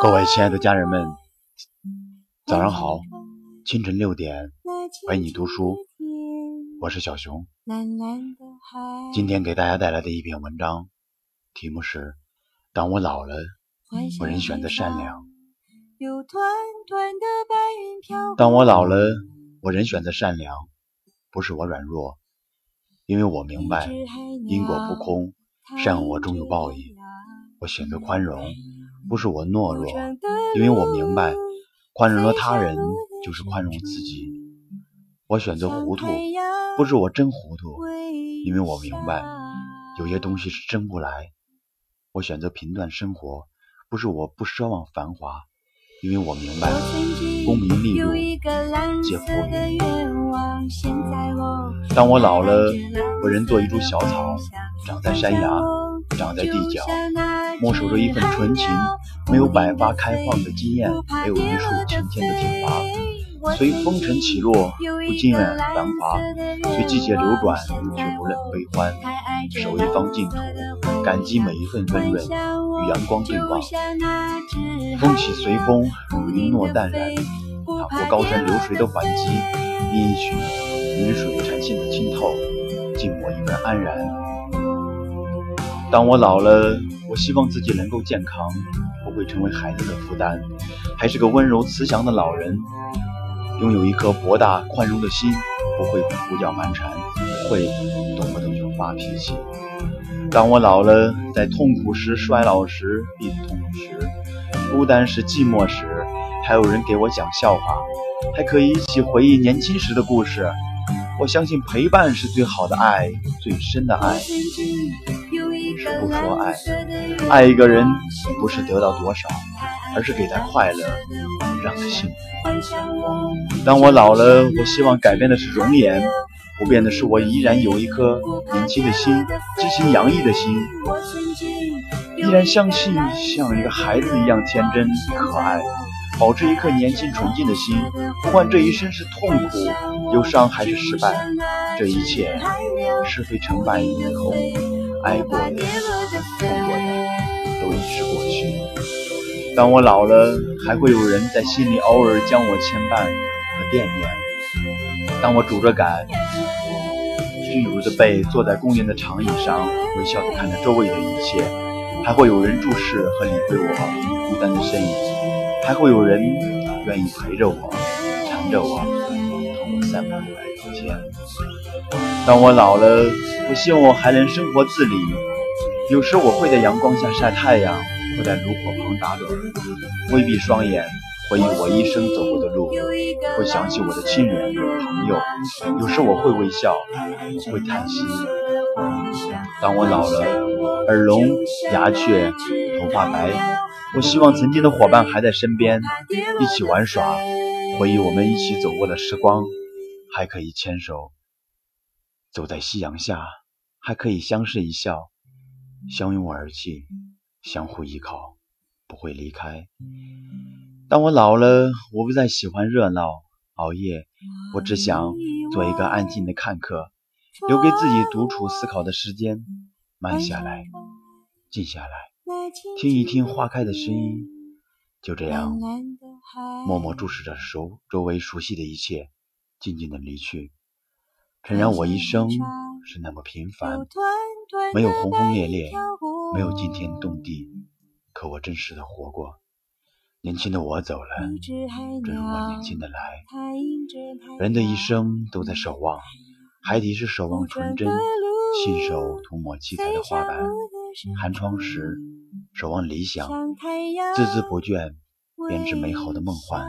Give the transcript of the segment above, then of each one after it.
各位亲爱的家人们，早上好！清晨六点，陪你读书，我是小熊。今天给大家带来的一篇文章，题目是《当我老了，我仍选择善良》。当我老了，我仍选择善良，不是我软弱，因为我明白因果不空。善恶终有报应，我选择宽容，不是我懦弱，因为我明白，宽容了他人就是宽容自己。我选择糊涂，不是我真糊涂，因为我明白，有些东西是争不来。我选择平淡生活，不是我不奢望繁华，因为我明白，功名利禄皆浮云。当我老了，我仍做一株小草。长在山崖，长在地角，默守着一份纯情，没有百花开放的惊艳，没有一树擎天的挺拔。随风尘起落，不惊艳繁华；随季节流转，却不忍悲欢。守一方净土，感激每一份温润，与阳光对望。风起随风，云落淡然，踏过高山流水的缓急，一曲雨水禅心的清透，静默一份安然。当我老了，我希望自己能够健康，不会成为孩子的负担，还是个温柔慈祥的老人，拥有一颗博大宽容的心，不会胡搅蛮缠，不会动不动就发脾气。当我老了，在痛苦时、衰老时、病痛时、孤单时、寂寞时，还有人给我讲笑话，还可以一起回忆年轻时的故事。我相信陪伴是最好的爱，最深的爱是。不说爱，爱一个人不是得到多少，而是给他快乐，让他幸福。当我老了，我希望改变的是容颜，不变的是我依然有一颗年轻的心，激情洋溢的心，依然相信像一个孩子一样天真可爱，保持一颗年轻纯净的心。不管这一生是痛苦、忧伤还是失败，这一切是非成败以后。爱过的、痛过的，都已是过去。当我老了，还会有人在心里偶尔将我牵绊和惦念。当我拄着杆，巨乳的背坐在公园的长椅上，微笑地看着周围的一切，还会有人注视和理会我孤单的身影，还会有人愿意陪着我、缠着我，同我散步来聊天。当我老了。我希望我还能生活自理，有时我会在阳光下晒太阳，会在炉火旁打盹，微闭双眼，回忆我一生走过的路，会想起我的亲人朋友。有时我会微笑，我会叹息。当我老了，耳聋、牙雀、头发白，我希望曾经的伙伴还在身边，一起玩耍，回忆我们一起走过的时光，还可以牵手。走在夕阳下，还可以相视一笑，相拥而泣，相互依靠，不会离开。当我老了，我不再喜欢热闹熬夜，我只想做一个安静的看客，留给自己独处思考的时间。慢下来，静下来，听一听花开的声音。就这样，默默注视着熟周围熟悉的一切，静静的离去。诚然，我一生是那么平凡，没有轰轰烈烈，没有惊天动地，可我真实的活过。年轻的我走了，正如我年轻的来。人的一生都在守望，海底是守望纯真，信手涂抹七彩的花瓣；寒窗时守望理想，孜孜不倦编织美好的梦幻；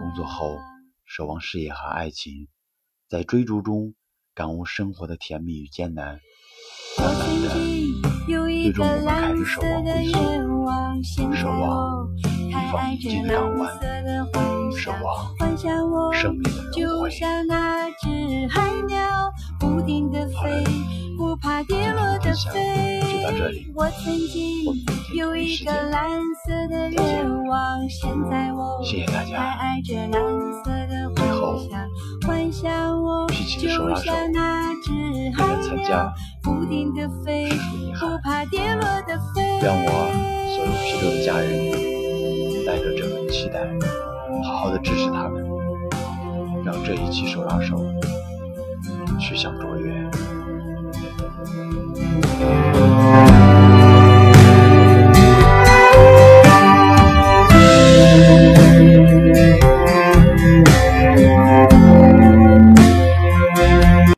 工作后守望事业和爱情，在追逐中。感悟生活的甜蜜与艰难，慢慢的，最终我们开始守望归宿，守望一方宁静的港湾，守望生命的轮回。好了，今天的分享就到这里，我们明天同一时间再见，谢谢大家。最后。举起手拉手，参加，实属遗憾。让我所有批斗的家人带着这份期待，好好的支持他们，让这一期手拉手，去向卓越。